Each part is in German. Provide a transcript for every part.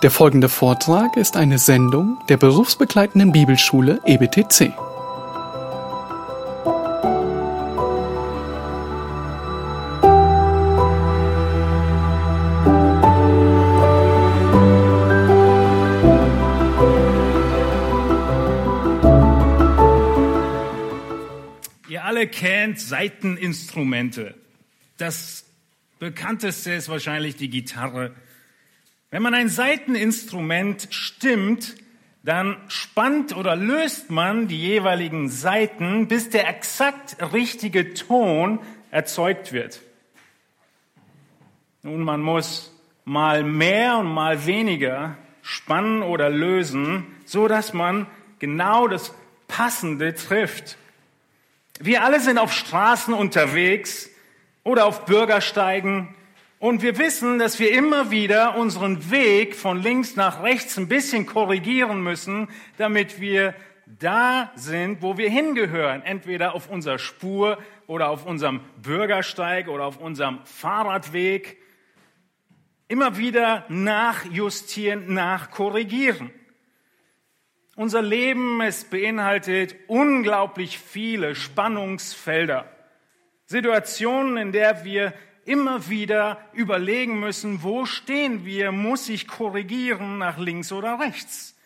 Der folgende Vortrag ist eine Sendung der berufsbegleitenden Bibelschule EBTC. Ihr alle kennt Saiteninstrumente. Das bekannteste ist wahrscheinlich die Gitarre. Wenn man ein Saiteninstrument stimmt, dann spannt oder löst man die jeweiligen Saiten, bis der exakt richtige Ton erzeugt wird. Nun, man muss mal mehr und mal weniger spannen oder lösen, so dass man genau das Passende trifft. Wir alle sind auf Straßen unterwegs oder auf Bürgersteigen und wir wissen, dass wir immer wieder unseren Weg von links nach rechts ein bisschen korrigieren müssen, damit wir da sind, wo wir hingehören. Entweder auf unserer Spur oder auf unserem Bürgersteig oder auf unserem Fahrradweg. Immer wieder nachjustieren, nachkorrigieren. Unser Leben, es beinhaltet unglaublich viele Spannungsfelder. Situationen, in der wir immer wieder überlegen müssen, wo stehen wir, muss ich korrigieren nach links oder rechts.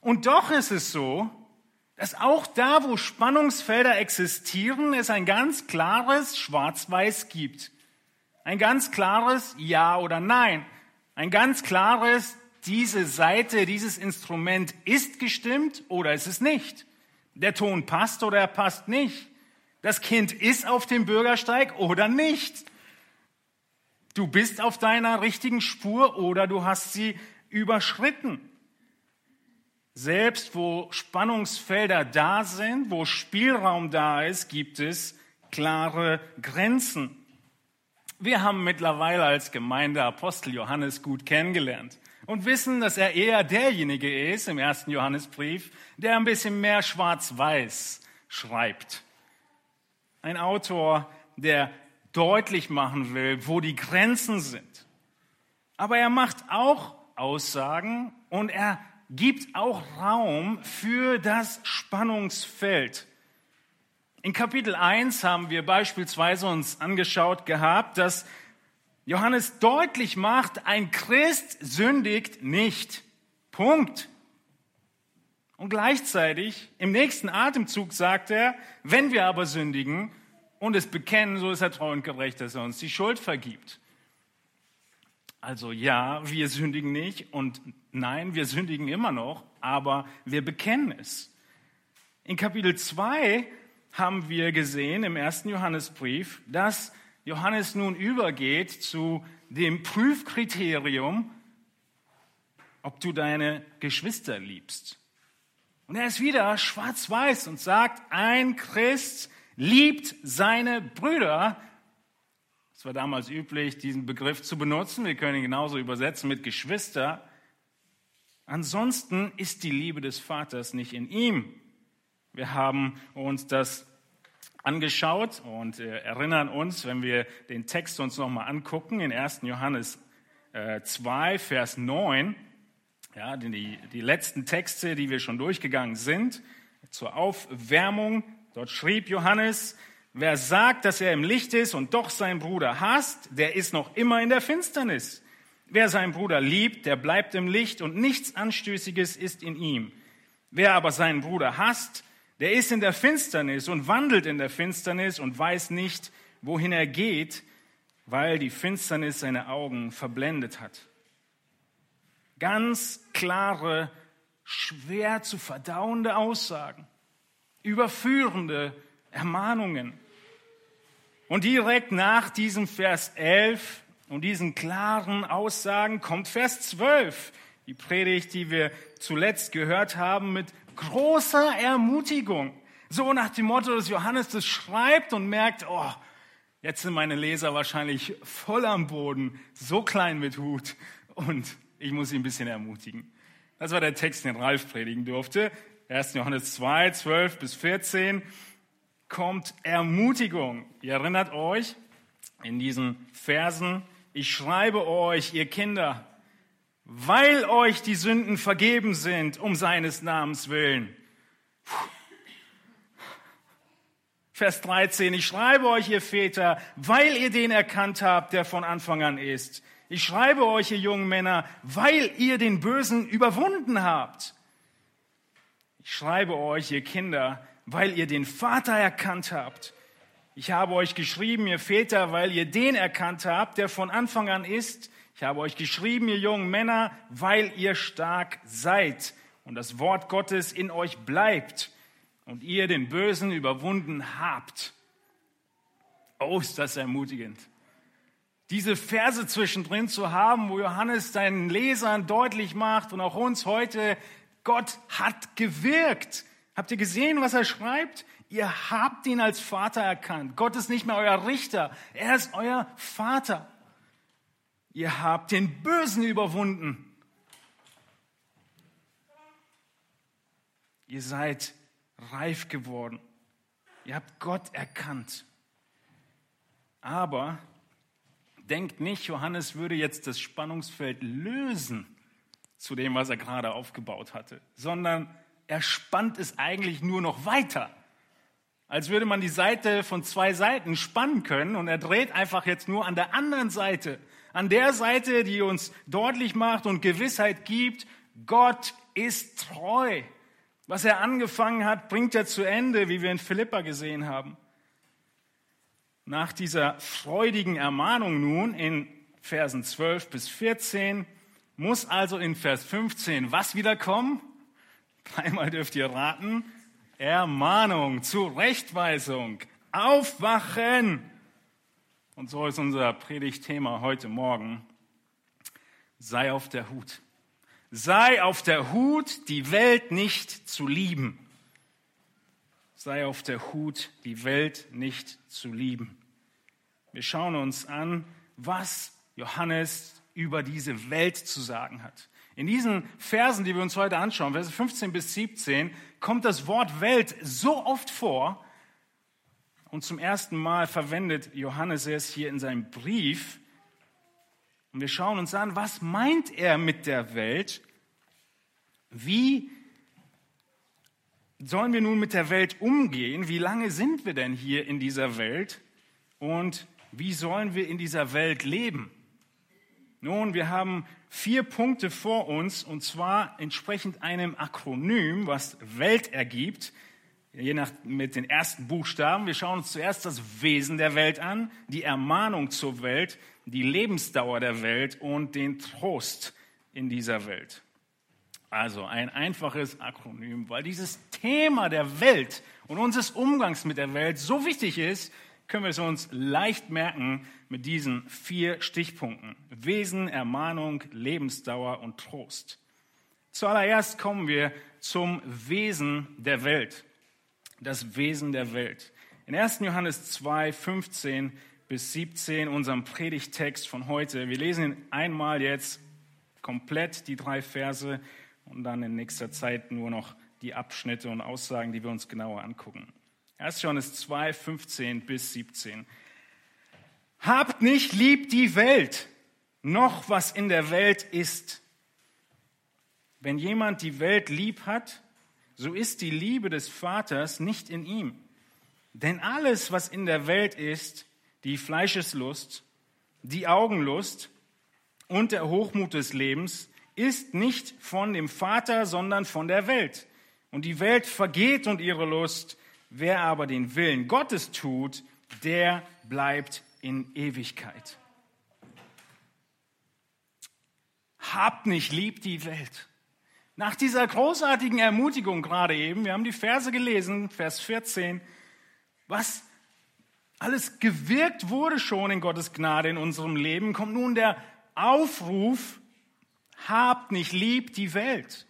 Und doch ist es so, dass auch da, wo Spannungsfelder existieren, es ein ganz klares Schwarz-Weiß gibt. Ein ganz klares Ja oder Nein. Ein ganz klares, diese Seite, dieses Instrument ist gestimmt oder ist es nicht. Der Ton passt oder er passt nicht. Das Kind ist auf dem Bürgersteig oder nicht. Du bist auf deiner richtigen Spur oder du hast sie überschritten. Selbst wo Spannungsfelder da sind, wo Spielraum da ist, gibt es klare Grenzen. Wir haben mittlerweile als Gemeinde Apostel Johannes gut kennengelernt und wissen, dass er eher derjenige ist im ersten Johannesbrief, der ein bisschen mehr schwarz-weiß schreibt. Ein Autor, der deutlich machen will, wo die Grenzen sind. Aber er macht auch Aussagen und er gibt auch Raum für das Spannungsfeld. In Kapitel 1 haben wir beispielsweise uns angeschaut gehabt, dass Johannes deutlich macht, ein Christ sündigt nicht. Punkt. Und gleichzeitig im nächsten Atemzug sagt er, wenn wir aber sündigen und es bekennen, so ist er treu und gerecht, dass er uns die Schuld vergibt. Also ja, wir sündigen nicht und nein, wir sündigen immer noch, aber wir bekennen es. In Kapitel 2 haben wir gesehen im ersten Johannesbrief, dass Johannes nun übergeht zu dem Prüfkriterium, ob du deine Geschwister liebst. Und er ist wieder schwarz-weiß und sagt, ein Christ liebt seine Brüder. Es war damals üblich, diesen Begriff zu benutzen. Wir können ihn genauso übersetzen mit Geschwister. Ansonsten ist die Liebe des Vaters nicht in ihm. Wir haben uns das angeschaut und äh, erinnern uns, wenn wir den Text uns nochmal angucken, in 1. Johannes äh, 2, Vers 9, ja, die, die letzten Texte, die wir schon durchgegangen sind, zur Aufwärmung. Dort schrieb Johannes, wer sagt, dass er im Licht ist und doch seinen Bruder hasst, der ist noch immer in der Finsternis. Wer seinen Bruder liebt, der bleibt im Licht und nichts Anstößiges ist in ihm. Wer aber seinen Bruder hasst, der ist in der Finsternis und wandelt in der Finsternis und weiß nicht, wohin er geht, weil die Finsternis seine Augen verblendet hat. Ganz klare, schwer zu verdauende Aussagen, überführende Ermahnungen. Und direkt nach diesem Vers 11 und diesen klaren Aussagen kommt Vers 12, die Predigt, die wir zuletzt gehört haben, mit großer Ermutigung. So nach dem Motto, dass Johannes das schreibt und merkt, oh, jetzt sind meine Leser wahrscheinlich voll am Boden, so klein mit Hut und ich muss sie ein bisschen ermutigen. Das war der Text, den Ralf predigen durfte. 1. Johannes 2, 12 bis 14 kommt Ermutigung. Ihr erinnert euch in diesen Versen, ich schreibe euch, ihr Kinder, weil euch die Sünden vergeben sind um seines Namens willen. Vers 13, ich schreibe euch, ihr Väter, weil ihr den erkannt habt, der von Anfang an ist. Ich schreibe euch, ihr jungen Männer, weil ihr den Bösen überwunden habt. Ich schreibe euch, ihr Kinder, weil ihr den Vater erkannt habt. Ich habe euch geschrieben, ihr Väter, weil ihr den erkannt habt, der von Anfang an ist. Ich habe euch geschrieben, ihr jungen Männer, weil ihr stark seid und das Wort Gottes in euch bleibt und ihr den Bösen überwunden habt. Oh, ist das ermutigend. Diese Verse zwischendrin zu haben, wo Johannes seinen Lesern deutlich macht und auch uns heute, Gott hat gewirkt. Habt ihr gesehen, was er schreibt? Ihr habt ihn als Vater erkannt. Gott ist nicht mehr euer Richter, er ist euer Vater. Ihr habt den Bösen überwunden. Ihr seid reif geworden. Ihr habt Gott erkannt. Aber denkt nicht, Johannes würde jetzt das Spannungsfeld lösen zu dem, was er gerade aufgebaut hatte, sondern er spannt es eigentlich nur noch weiter. Als würde man die Seite von zwei Seiten spannen können und er dreht einfach jetzt nur an der anderen Seite, an der Seite, die uns deutlich macht und Gewissheit gibt, Gott ist treu. Was er angefangen hat, bringt er zu Ende, wie wir in Philippa gesehen haben. Nach dieser freudigen Ermahnung nun in Versen 12 bis 14 muss also in Vers 15 was wiederkommen? Dreimal dürft ihr raten. Ermahnung, Zurechtweisung, Aufwachen. Und so ist unser Predigtthema heute Morgen. Sei auf der Hut. Sei auf der Hut, die Welt nicht zu lieben. Sei auf der Hut, die Welt nicht zu lieben. Wir schauen uns an, was Johannes über diese Welt zu sagen hat. In diesen Versen, die wir uns heute anschauen, Verse 15 bis 17, kommt das Wort Welt so oft vor. Und zum ersten Mal verwendet Johannes es hier in seinem Brief. Und wir schauen uns an, was meint er mit der Welt? Wie sollen wir nun mit der Welt umgehen? Wie lange sind wir denn hier in dieser Welt? Und wie sollen wir in dieser Welt leben? Nun, wir haben vier Punkte vor uns, und zwar entsprechend einem Akronym, was Welt ergibt, je nach mit den ersten Buchstaben. Wir schauen uns zuerst das Wesen der Welt an, die Ermahnung zur Welt, die Lebensdauer der Welt und den Trost in dieser Welt. Also ein einfaches Akronym, weil dieses Thema der Welt und unseres Umgangs mit der Welt so wichtig ist, können wir es uns leicht merken mit diesen vier Stichpunkten. Wesen, Ermahnung, Lebensdauer und Trost. Zuallererst kommen wir zum Wesen der Welt. Das Wesen der Welt. In 1. Johannes 2, 15 bis 17, unserem Predigtext von heute. Wir lesen ihn einmal jetzt komplett, die drei Verse, und dann in nächster Zeit nur noch die Abschnitte und Aussagen, die wir uns genauer angucken. 1. Johannes 2, 15 bis 17. Habt nicht lieb die Welt, noch was in der Welt ist. Wenn jemand die Welt lieb hat, so ist die Liebe des Vaters nicht in ihm. Denn alles, was in der Welt ist, die Fleischeslust, die Augenlust und der Hochmut des Lebens, ist nicht von dem Vater, sondern von der Welt. Und die Welt vergeht und ihre Lust, Wer aber den Willen Gottes tut, der bleibt in Ewigkeit. Habt nicht lieb die Welt. Nach dieser großartigen Ermutigung gerade eben, wir haben die Verse gelesen, Vers 14, was alles gewirkt wurde schon in Gottes Gnade in unserem Leben, kommt nun der Aufruf, habt nicht lieb die Welt.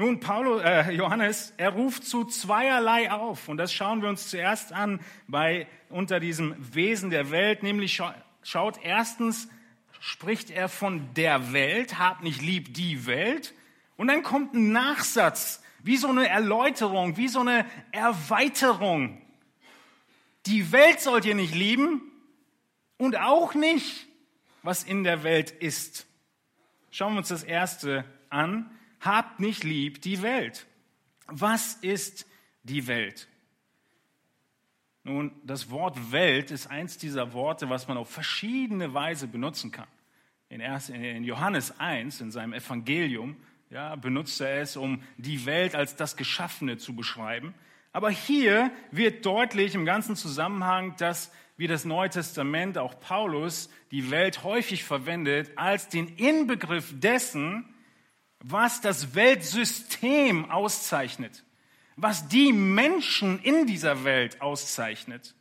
Nun, Paulus, äh, Johannes, er ruft zu zweierlei auf. Und das schauen wir uns zuerst an bei, unter diesem Wesen der Welt. Nämlich scha schaut erstens, spricht er von der Welt, habt nicht lieb die Welt. Und dann kommt ein Nachsatz, wie so eine Erläuterung, wie so eine Erweiterung. Die Welt sollt ihr nicht lieben und auch nicht, was in der Welt ist. Schauen wir uns das erste an. Habt nicht lieb die Welt. Was ist die Welt? Nun, das Wort Welt ist eins dieser Worte, was man auf verschiedene Weise benutzen kann. In, Johannes 1, in seinem Evangelium, ja, benutzt er es, um die Welt als das Geschaffene zu beschreiben. Aber hier wird deutlich im ganzen Zusammenhang, dass wie das Neue Testament, auch Paulus, die Welt häufig verwendet als den Inbegriff dessen, was das Weltsystem auszeichnet, was die Menschen in dieser Welt auszeichnet.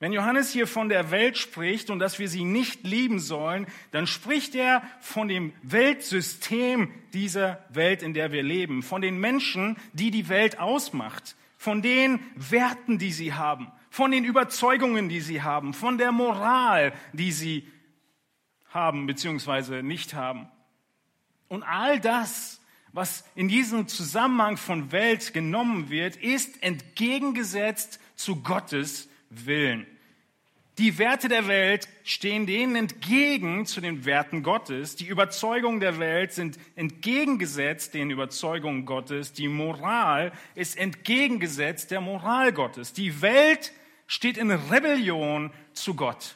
Wenn Johannes hier von der Welt spricht und dass wir sie nicht lieben sollen, dann spricht er von dem Weltsystem dieser Welt, in der wir leben, von den Menschen, die die Welt ausmacht, von den Werten, die sie haben, von den Überzeugungen, die sie haben, von der Moral, die sie haben bzw. nicht haben. Und all das, was in diesem Zusammenhang von Welt genommen wird, ist entgegengesetzt zu Gottes Willen. Die Werte der Welt stehen denen entgegen zu den Werten Gottes. Die Überzeugungen der Welt sind entgegengesetzt den Überzeugungen Gottes. Die Moral ist entgegengesetzt der Moral Gottes. Die Welt steht in Rebellion zu Gott.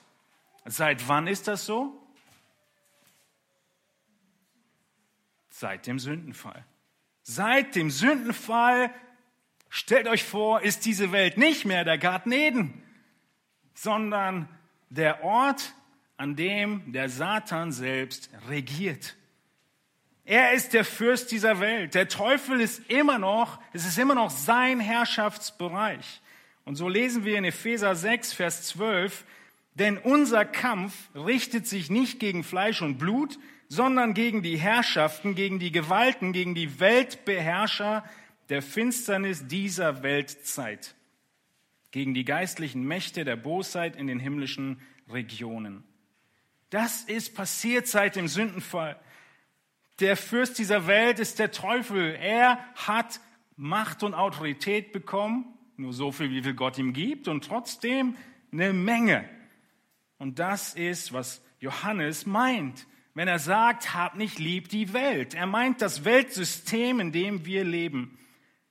Seit wann ist das so? Seit dem Sündenfall. Seit dem Sündenfall, stellt euch vor, ist diese Welt nicht mehr der Garten Eden, sondern der Ort, an dem der Satan selbst regiert. Er ist der Fürst dieser Welt. Der Teufel ist immer noch, es ist immer noch sein Herrschaftsbereich. Und so lesen wir in Epheser 6, Vers 12, denn unser Kampf richtet sich nicht gegen Fleisch und Blut, sondern gegen die Herrschaften, gegen die Gewalten, gegen die Weltbeherrscher der Finsternis dieser Weltzeit, gegen die geistlichen Mächte der Bosheit in den himmlischen Regionen. Das ist passiert seit dem Sündenfall. Der Fürst dieser Welt ist der Teufel. Er hat Macht und Autorität bekommen nur so viel, wie viel Gott ihm gibt und trotzdem eine Menge. Und das ist, was Johannes meint, wenn er sagt, hab nicht lieb die Welt. Er meint das Weltsystem, in dem wir leben.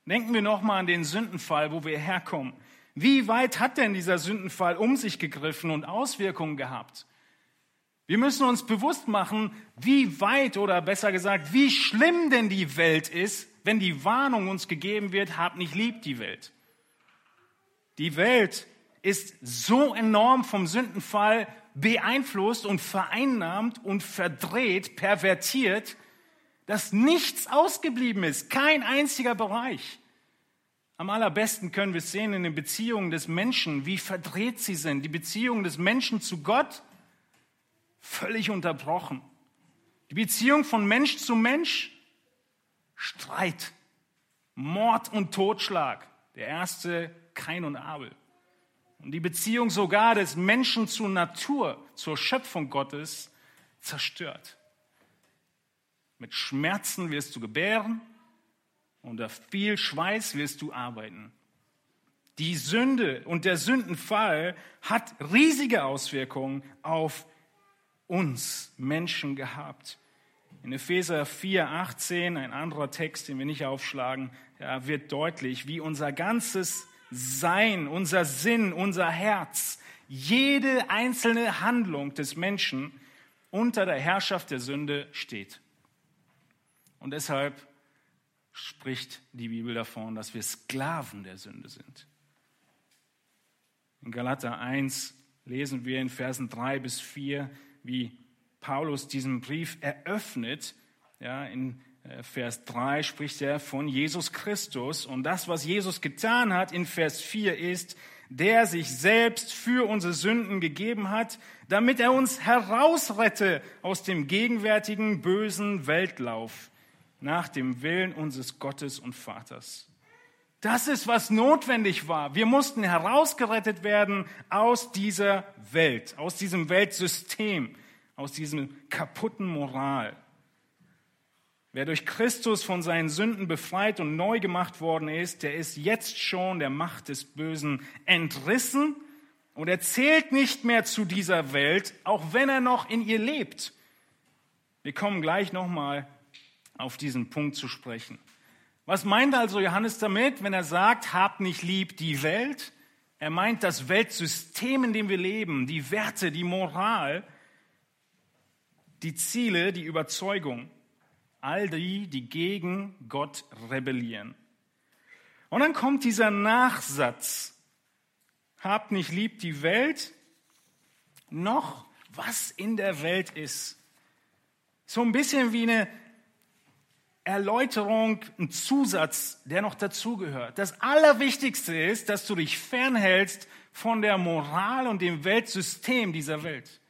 Denken wir nochmal an den Sündenfall, wo wir herkommen. Wie weit hat denn dieser Sündenfall um sich gegriffen und Auswirkungen gehabt? Wir müssen uns bewusst machen, wie weit oder besser gesagt, wie schlimm denn die Welt ist, wenn die Warnung uns gegeben wird, hab nicht lieb die Welt. Die Welt ist so enorm vom Sündenfall beeinflusst und vereinnahmt und verdreht, pervertiert, dass nichts ausgeblieben ist, kein einziger Bereich. Am allerbesten können wir es sehen in den Beziehungen des Menschen, wie verdreht sie sind. Die Beziehung des Menschen zu Gott völlig unterbrochen. Die Beziehung von Mensch zu Mensch, Streit, Mord und Totschlag. Der erste Kain und Abel. Und die Beziehung sogar des Menschen zur Natur, zur Schöpfung Gottes zerstört. Mit Schmerzen wirst du gebären, unter viel Schweiß wirst du arbeiten. Die Sünde und der Sündenfall hat riesige Auswirkungen auf uns Menschen gehabt. In Epheser 4, 18, ein anderer Text, den wir nicht aufschlagen, ja, wird deutlich, wie unser ganzes sein, unser Sinn, unser Herz, jede einzelne Handlung des Menschen unter der Herrschaft der Sünde steht. Und deshalb spricht die Bibel davon, dass wir Sklaven der Sünde sind. In Galater 1 lesen wir in Versen 3 bis 4, wie Paulus diesen Brief eröffnet. Ja, in Vers 3 spricht er von Jesus Christus und das, was Jesus getan hat in Vers 4 ist, der sich selbst für unsere Sünden gegeben hat, damit er uns herausrette aus dem gegenwärtigen bösen Weltlauf nach dem Willen unseres Gottes und Vaters. Das ist, was notwendig war. Wir mussten herausgerettet werden aus dieser Welt, aus diesem Weltsystem, aus diesem kaputten Moral. Wer durch Christus von seinen Sünden befreit und neu gemacht worden ist, der ist jetzt schon der Macht des Bösen entrissen und er zählt nicht mehr zu dieser Welt, auch wenn er noch in ihr lebt. Wir kommen gleich nochmal auf diesen Punkt zu sprechen. Was meint also Johannes damit, wenn er sagt, habt nicht lieb die Welt? Er meint das Weltsystem, in dem wir leben, die Werte, die Moral, die Ziele, die Überzeugung. All die, die gegen Gott rebellieren. Und dann kommt dieser Nachsatz. Habt nicht lieb die Welt, noch was in der Welt ist. So ein bisschen wie eine Erläuterung, ein Zusatz, der noch dazugehört. Das Allerwichtigste ist, dass du dich fernhältst von der Moral und dem Weltsystem dieser Welt.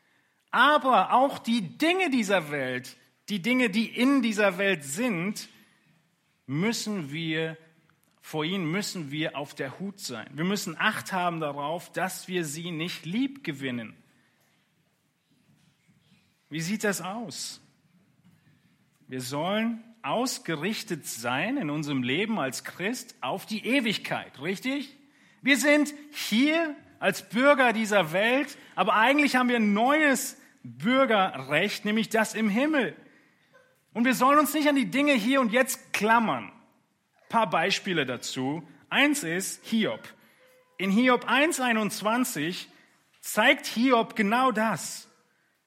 Aber auch die Dinge dieser Welt, die Dinge, die in dieser Welt sind, müssen wir, vor ihnen müssen wir auf der Hut sein. Wir müssen Acht haben darauf, dass wir sie nicht lieb gewinnen. Wie sieht das aus? Wir sollen ausgerichtet sein in unserem Leben als Christ auf die Ewigkeit, richtig? Wir sind hier als Bürger dieser Welt, aber eigentlich haben wir ein neues Bürgerrecht, nämlich das im Himmel. Und wir sollen uns nicht an die Dinge hier und jetzt klammern. Ein paar Beispiele dazu. Eins ist Hiob. In Hiob 1.21 zeigt Hiob genau das,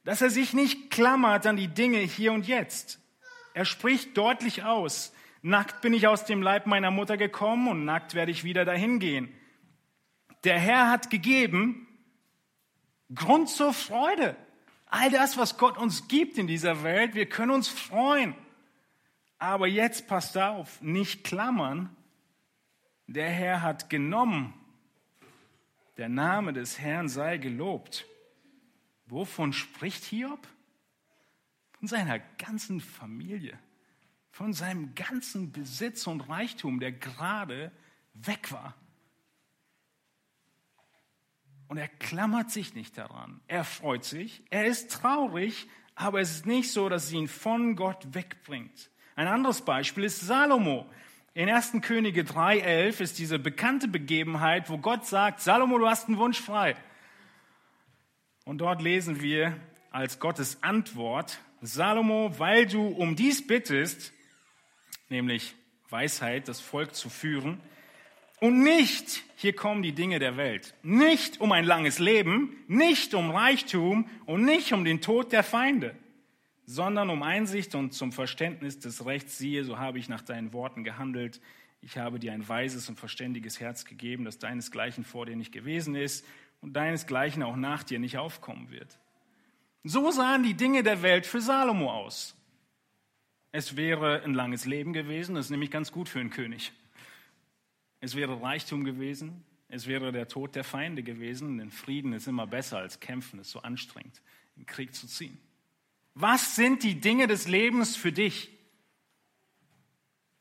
dass er sich nicht klammert an die Dinge hier und jetzt. Er spricht deutlich aus, nackt bin ich aus dem Leib meiner Mutter gekommen und nackt werde ich wieder dahin gehen. Der Herr hat gegeben Grund zur Freude. All das, was Gott uns gibt in dieser Welt, wir können uns freuen. Aber jetzt passt auf, nicht klammern. Der Herr hat genommen. Der Name des Herrn sei gelobt. Wovon spricht Hiob? von seiner ganzen Familie, von seinem ganzen Besitz und Reichtum, der gerade weg war. Und er klammert sich nicht daran. Er freut sich, er ist traurig, aber es ist nicht so, dass es ihn von Gott wegbringt. Ein anderes Beispiel ist Salomo. In 1. Könige 3,11 ist diese bekannte Begebenheit, wo Gott sagt, Salomo, du hast einen Wunsch frei. Und dort lesen wir als Gottes Antwort, Salomo, weil du um dies bittest, nämlich Weisheit, das Volk zu führen, und nicht, hier kommen die Dinge der Welt, nicht um ein langes Leben, nicht um Reichtum und nicht um den Tod der Feinde, sondern um Einsicht und zum Verständnis des Rechts. Siehe, so habe ich nach deinen Worten gehandelt. Ich habe dir ein weises und verständiges Herz gegeben, das deinesgleichen vor dir nicht gewesen ist und deinesgleichen auch nach dir nicht aufkommen wird. So sahen die Dinge der Welt für Salomo aus. Es wäre ein langes Leben gewesen, das ist nämlich ganz gut für einen König. Es wäre Reichtum gewesen, es wäre der Tod der Feinde gewesen, denn Frieden ist immer besser als Kämpfen, ist so anstrengend, in Krieg zu ziehen. Was sind die Dinge des Lebens für dich,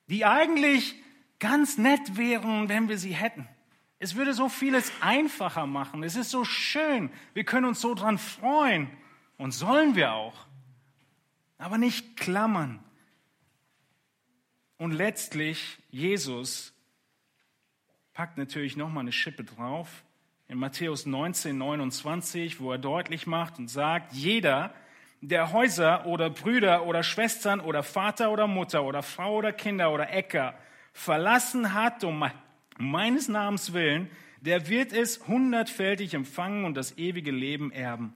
die eigentlich ganz nett wären, wenn wir sie hätten? Es würde so vieles einfacher machen. Es ist so schön. Wir können uns so dran freuen. Und sollen wir auch. Aber nicht klammern. Und letztlich, Jesus packt natürlich nochmal eine Schippe drauf. In Matthäus 19, 29, wo er deutlich macht und sagt, jeder, der Häuser oder Brüder oder Schwestern oder Vater oder Mutter oder Frau oder Kinder oder Äcker verlassen hat um meines Namens willen, der wird es hundertfältig empfangen und das ewige Leben erben.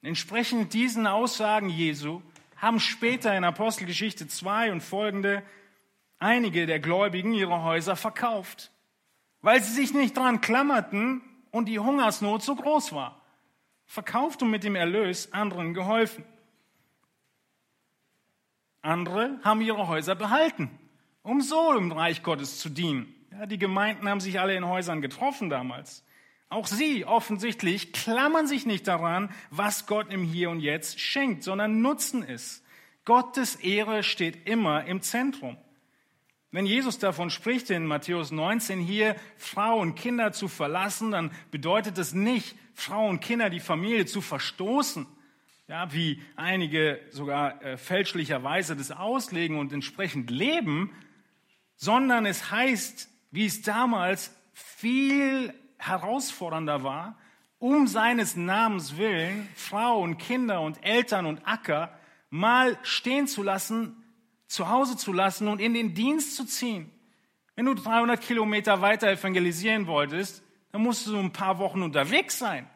Entsprechend diesen Aussagen Jesu haben später in Apostelgeschichte 2 und folgende einige der Gläubigen ihre Häuser verkauft, weil sie sich nicht dran klammerten und die Hungersnot so groß war. Verkauft und mit dem Erlös anderen geholfen. Andere haben ihre Häuser behalten, um so im Reich Gottes zu dienen. Ja, die Gemeinden haben sich alle in Häusern getroffen damals. Auch sie offensichtlich klammern sich nicht daran, was Gott im Hier und Jetzt schenkt, sondern nutzen es. Gottes Ehre steht immer im Zentrum. Wenn Jesus davon spricht in Matthäus 19 hier, Frau und Kinder zu verlassen, dann bedeutet es nicht, Frau und Kinder die Familie zu verstoßen, ja, wie einige sogar äh, fälschlicherweise das auslegen und entsprechend leben, sondern es heißt, wie es damals viel herausfordernder war, um seines Namens willen Frauen, Kinder und Eltern und Acker mal stehen zu lassen, zu Hause zu lassen und in den Dienst zu ziehen. Wenn du 300 Kilometer weiter evangelisieren wolltest, dann musst du ein paar Wochen unterwegs sein.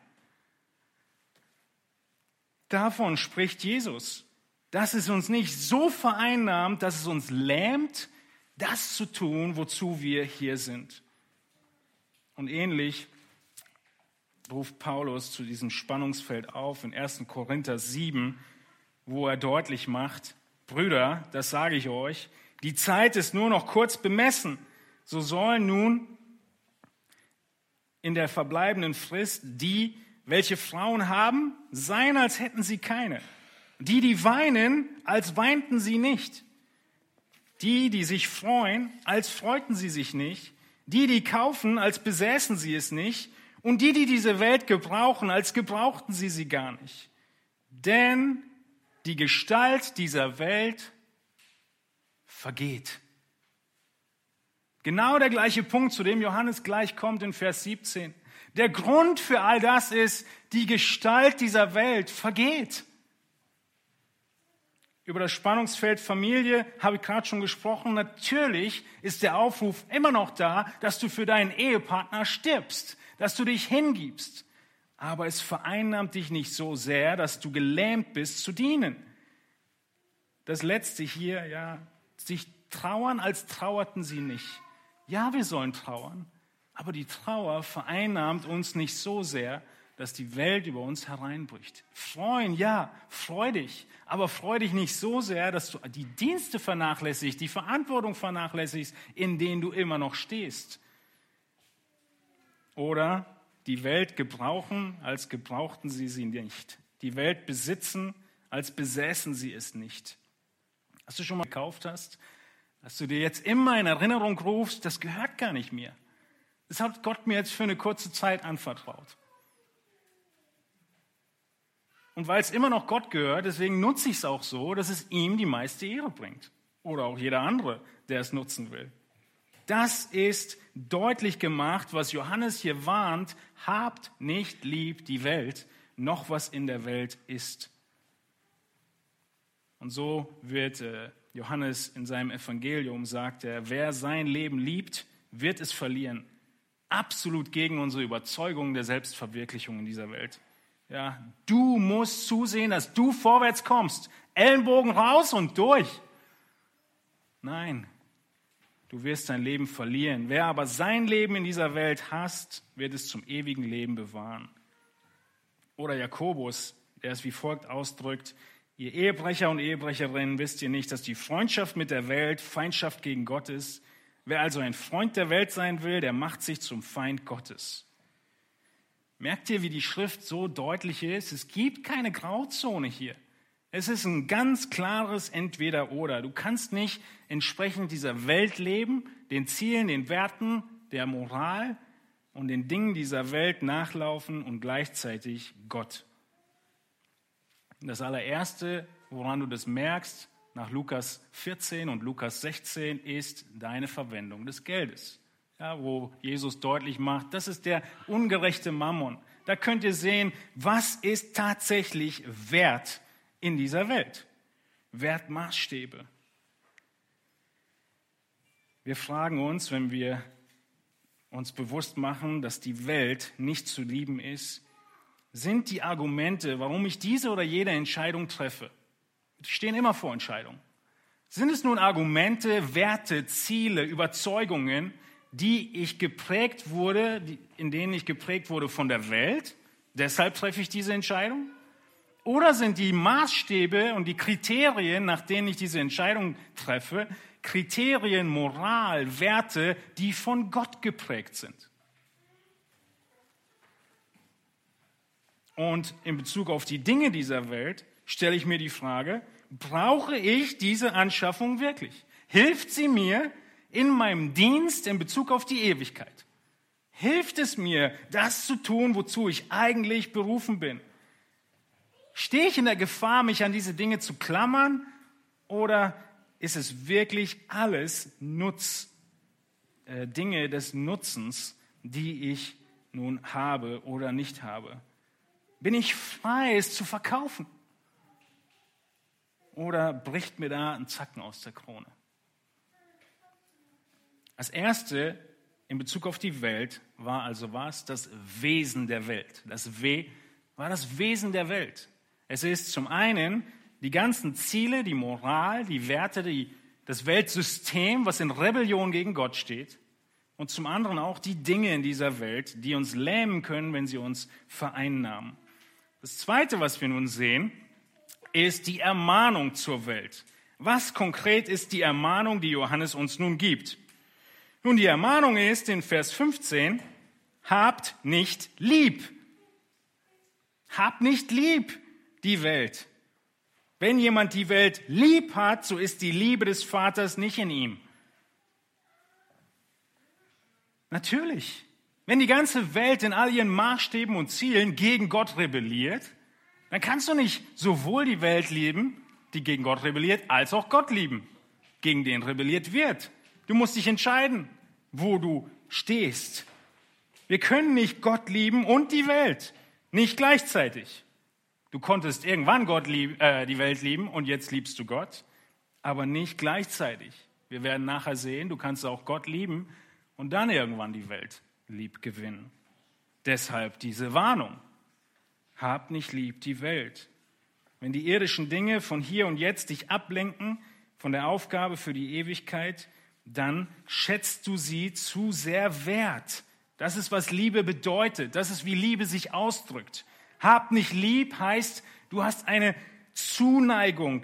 Davon spricht Jesus, dass es uns nicht so vereinnahmt, dass es uns lähmt, das zu tun, wozu wir hier sind. Und ähnlich ruft Paulus zu diesem Spannungsfeld auf in 1. Korinther 7, wo er deutlich macht, Brüder, das sage ich euch, die Zeit ist nur noch kurz bemessen. So sollen nun in der verbleibenden Frist die, welche Frauen haben, sein, als hätten sie keine. Die, die weinen, als weinten sie nicht. Die, die sich freuen, als freuten sie sich nicht. Die, die kaufen, als besäßen sie es nicht. Und die, die diese Welt gebrauchen, als gebrauchten sie sie gar nicht. Denn die Gestalt dieser Welt vergeht. Genau der gleiche Punkt, zu dem Johannes gleich kommt in Vers 17. Der Grund für all das ist, die Gestalt dieser Welt vergeht. Über das Spannungsfeld Familie habe ich gerade schon gesprochen. Natürlich ist der Aufruf immer noch da, dass du für deinen Ehepartner stirbst, dass du dich hingibst. Aber es vereinnahmt dich nicht so sehr, dass du gelähmt bist zu dienen. Das letzte hier, ja, sich trauern, als trauerten sie nicht. Ja, wir sollen trauern, aber die Trauer vereinnahmt uns nicht so sehr, dass die Welt über uns hereinbricht. Freuen, ja, freu dich, aber freu dich nicht so sehr, dass du die Dienste vernachlässigst, die Verantwortung vernachlässigst, in denen du immer noch stehst. Oder die Welt gebrauchen, als gebrauchten sie sie nicht. Die Welt besitzen, als besäßen sie es nicht. Hast du schon mal gekauft hast, dass du dir jetzt immer in Erinnerung rufst, das gehört gar nicht mir. Das hat Gott mir jetzt für eine kurze Zeit anvertraut. Und weil es immer noch Gott gehört, deswegen nutze ich es auch so, dass es ihm die meiste Ehre bringt. Oder auch jeder andere, der es nutzen will. Das ist deutlich gemacht, was Johannes hier warnt. Habt nicht lieb die Welt, noch was in der Welt ist. Und so wird äh, Johannes in seinem Evangelium sagt er, wer sein Leben liebt, wird es verlieren. Absolut gegen unsere Überzeugung der Selbstverwirklichung in dieser Welt. Ja, du musst zusehen, dass du vorwärts kommst. Ellenbogen raus und durch. Nein, du wirst dein Leben verlieren. Wer aber sein Leben in dieser Welt hasst, wird es zum ewigen Leben bewahren. Oder Jakobus, der es wie folgt ausdrückt, ihr Ehebrecher und Ehebrecherinnen, wisst ihr nicht, dass die Freundschaft mit der Welt Feindschaft gegen Gott ist? Wer also ein Freund der Welt sein will, der macht sich zum Feind Gottes. Merkt ihr, wie die Schrift so deutlich ist? Es gibt keine Grauzone hier. Es ist ein ganz klares Entweder-Oder. Du kannst nicht entsprechend dieser Welt leben, den Zielen, den Werten, der Moral und den Dingen dieser Welt nachlaufen und gleichzeitig Gott. Das allererste, woran du das merkst, nach Lukas 14 und Lukas 16, ist deine Verwendung des Geldes ja, wo Jesus deutlich macht, das ist der ungerechte Mammon. Da könnt ihr sehen, was ist tatsächlich Wert in dieser Welt. Wertmaßstäbe. Wir fragen uns, wenn wir uns bewusst machen, dass die Welt nicht zu lieben ist, sind die Argumente, warum ich diese oder jede Entscheidung treffe, stehen immer vor Entscheidungen. Sind es nun Argumente, Werte, Ziele, Überzeugungen, die ich geprägt wurde, in denen ich geprägt wurde von der Welt. Deshalb treffe ich diese Entscheidung. Oder sind die Maßstäbe und die Kriterien, nach denen ich diese Entscheidung treffe, Kriterien, Moral, Werte, die von Gott geprägt sind? Und in Bezug auf die Dinge dieser Welt stelle ich mir die Frage, brauche ich diese Anschaffung wirklich? Hilft sie mir, in meinem Dienst in Bezug auf die Ewigkeit? Hilft es mir, das zu tun, wozu ich eigentlich berufen bin? Stehe ich in der Gefahr, mich an diese Dinge zu klammern? Oder ist es wirklich alles Nutz, äh, Dinge des Nutzens, die ich nun habe oder nicht habe? Bin ich frei, es zu verkaufen? oder bricht mir da ein Zacken aus der Krone? Als erste in Bezug auf die Welt war also was? Das Wesen der Welt. Das W war das Wesen der Welt. Es ist zum einen die ganzen Ziele, die Moral, die Werte, die, das Weltsystem, was in Rebellion gegen Gott steht. Und zum anderen auch die Dinge in dieser Welt, die uns lähmen können, wenn sie uns vereinnahmen. Das Zweite, was wir nun sehen, ist die Ermahnung zur Welt. Was konkret ist die Ermahnung, die Johannes uns nun gibt? Nun, die Ermahnung ist in Vers 15, habt nicht lieb. Habt nicht lieb die Welt. Wenn jemand die Welt lieb hat, so ist die Liebe des Vaters nicht in ihm. Natürlich. Wenn die ganze Welt in all ihren Maßstäben und Zielen gegen Gott rebelliert, dann kannst du nicht sowohl die Welt lieben, die gegen Gott rebelliert, als auch Gott lieben, gegen den rebelliert wird. Du musst dich entscheiden, wo du stehst. Wir können nicht Gott lieben und die Welt, nicht gleichzeitig. Du konntest irgendwann Gott lieb, äh, die Welt lieben und jetzt liebst du Gott, aber nicht gleichzeitig. Wir werden nachher sehen, du kannst auch Gott lieben und dann irgendwann die Welt lieb gewinnen. Deshalb diese Warnung. Hab nicht lieb die Welt. Wenn die irdischen Dinge von hier und jetzt dich ablenken von der Aufgabe für die Ewigkeit, dann schätzt du sie zu sehr wert. Das ist, was Liebe bedeutet. Das ist, wie Liebe sich ausdrückt. Hab nicht lieb heißt, du hast eine Zuneigung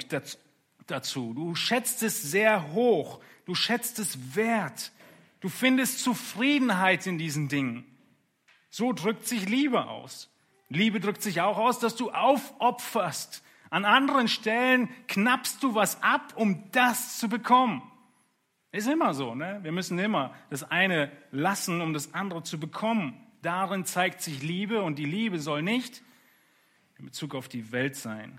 dazu. Du schätzt es sehr hoch. Du schätzt es wert. Du findest Zufriedenheit in diesen Dingen. So drückt sich Liebe aus. Liebe drückt sich auch aus, dass du aufopferst. An anderen Stellen knappst du was ab, um das zu bekommen. Ist immer so, ne? Wir müssen immer das eine lassen, um das andere zu bekommen. Darin zeigt sich Liebe und die Liebe soll nicht in Bezug auf die Welt sein.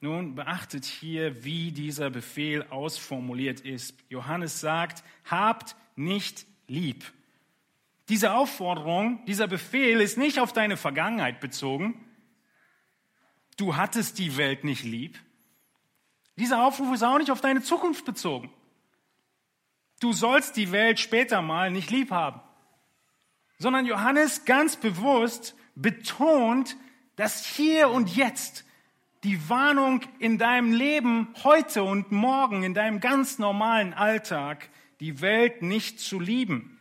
Nun beachtet hier, wie dieser Befehl ausformuliert ist. Johannes sagt, habt nicht lieb. Diese Aufforderung, dieser Befehl ist nicht auf deine Vergangenheit bezogen. Du hattest die Welt nicht lieb. Dieser Aufruf ist auch nicht auf deine Zukunft bezogen. Du sollst die Welt später mal nicht lieb haben. Sondern Johannes ganz bewusst betont, dass hier und jetzt die Warnung in deinem Leben heute und morgen, in deinem ganz normalen Alltag, die Welt nicht zu lieben.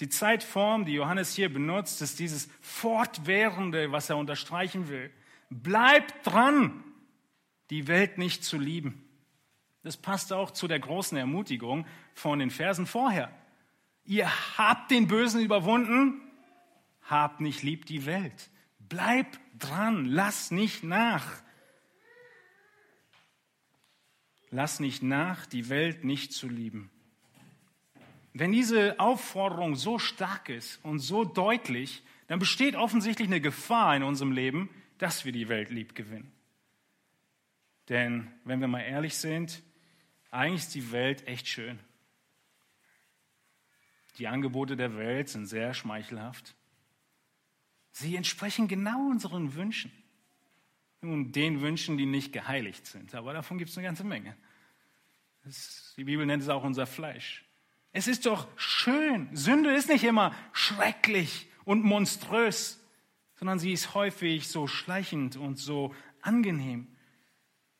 Die Zeitform, die Johannes hier benutzt, ist dieses Fortwährende, was er unterstreichen will. Bleib dran, die Welt nicht zu lieben. Das passt auch zu der großen Ermutigung von den Versen vorher. Ihr habt den Bösen überwunden, habt nicht lieb die Welt. Bleib dran, lass nicht nach. Lass nicht nach, die Welt nicht zu lieben. Wenn diese Aufforderung so stark ist und so deutlich, dann besteht offensichtlich eine Gefahr in unserem Leben, dass wir die Welt lieb gewinnen. Denn wenn wir mal ehrlich sind, eigentlich ist die Welt echt schön. Die Angebote der Welt sind sehr schmeichelhaft. Sie entsprechen genau unseren Wünschen. Nun, den Wünschen, die nicht geheiligt sind. Aber davon gibt es eine ganze Menge. Das, die Bibel nennt es auch unser Fleisch. Es ist doch schön. Sünde ist nicht immer schrecklich und monströs, sondern sie ist häufig so schleichend und so angenehm.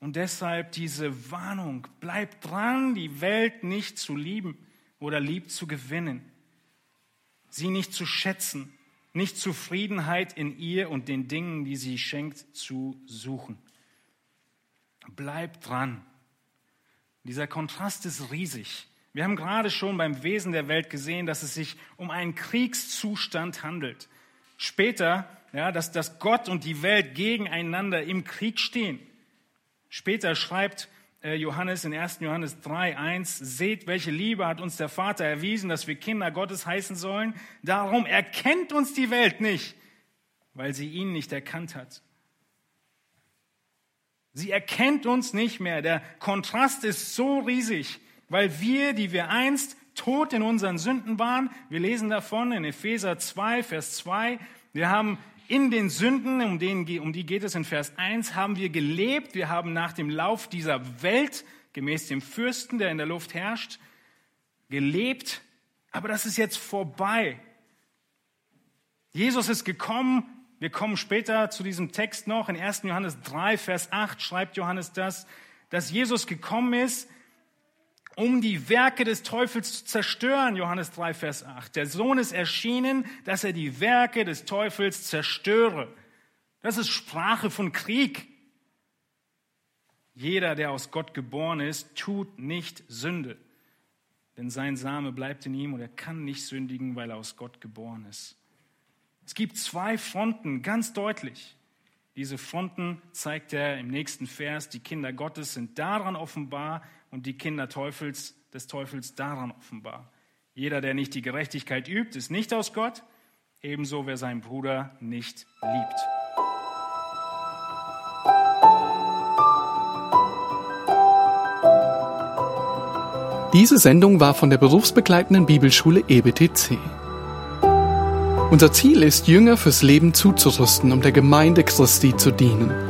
Und deshalb diese Warnung, bleib dran, die Welt nicht zu lieben oder lieb zu gewinnen, sie nicht zu schätzen, nicht Zufriedenheit in ihr und den Dingen, die sie schenkt, zu suchen. Bleib dran. Dieser Kontrast ist riesig. Wir haben gerade schon beim Wesen der Welt gesehen, dass es sich um einen Kriegszustand handelt. Später, ja, dass, dass Gott und die Welt gegeneinander im Krieg stehen. Später schreibt Johannes in 1. Johannes 3, 1, seht, welche Liebe hat uns der Vater erwiesen, dass wir Kinder Gottes heißen sollen. Darum erkennt uns die Welt nicht, weil sie ihn nicht erkannt hat. Sie erkennt uns nicht mehr. Der Kontrast ist so riesig, weil wir, die wir einst tot in unseren Sünden waren, wir lesen davon in Epheser 2, Vers 2, wir haben In den Sünden, um, den, um die geht es in Vers 1, haben wir gelebt. Wir haben nach dem Lauf dieser Welt, gemäß dem Fürsten, der in der Luft herrscht, gelebt. Aber das ist jetzt vorbei. Jesus ist gekommen. Wir kommen später zu diesem Text noch. In 1. Johannes 3, Vers 8 schreibt Johannes das, dass Jesus gekommen ist, um die Werke des Teufels zu zerstören. Johannes 3, Vers 8. Der Sohn ist erschienen, dass er die Werke des Teufels zerstöre. Das ist Sprache von Krieg. Jeder, der aus Gott geboren ist, tut nicht Sünde. Denn sein Same bleibt in ihm und er kann nicht sündigen, weil er aus Gott geboren ist. Es gibt zwei Fronten, ganz deutlich. Diese Fronten zeigt er im nächsten Vers. Die Kinder Gottes sind daran offenbar und die Kinder Teufels, des Teufels daran offenbar. Jeder, der nicht die Gerechtigkeit übt, ist nicht aus Gott, ebenso wer seinen Bruder nicht liebt. Diese Sendung war von der berufsbegleitenden Bibelschule EBTC. Unser Ziel ist, Jünger fürs Leben zuzurüsten, um der Gemeinde Christi zu dienen.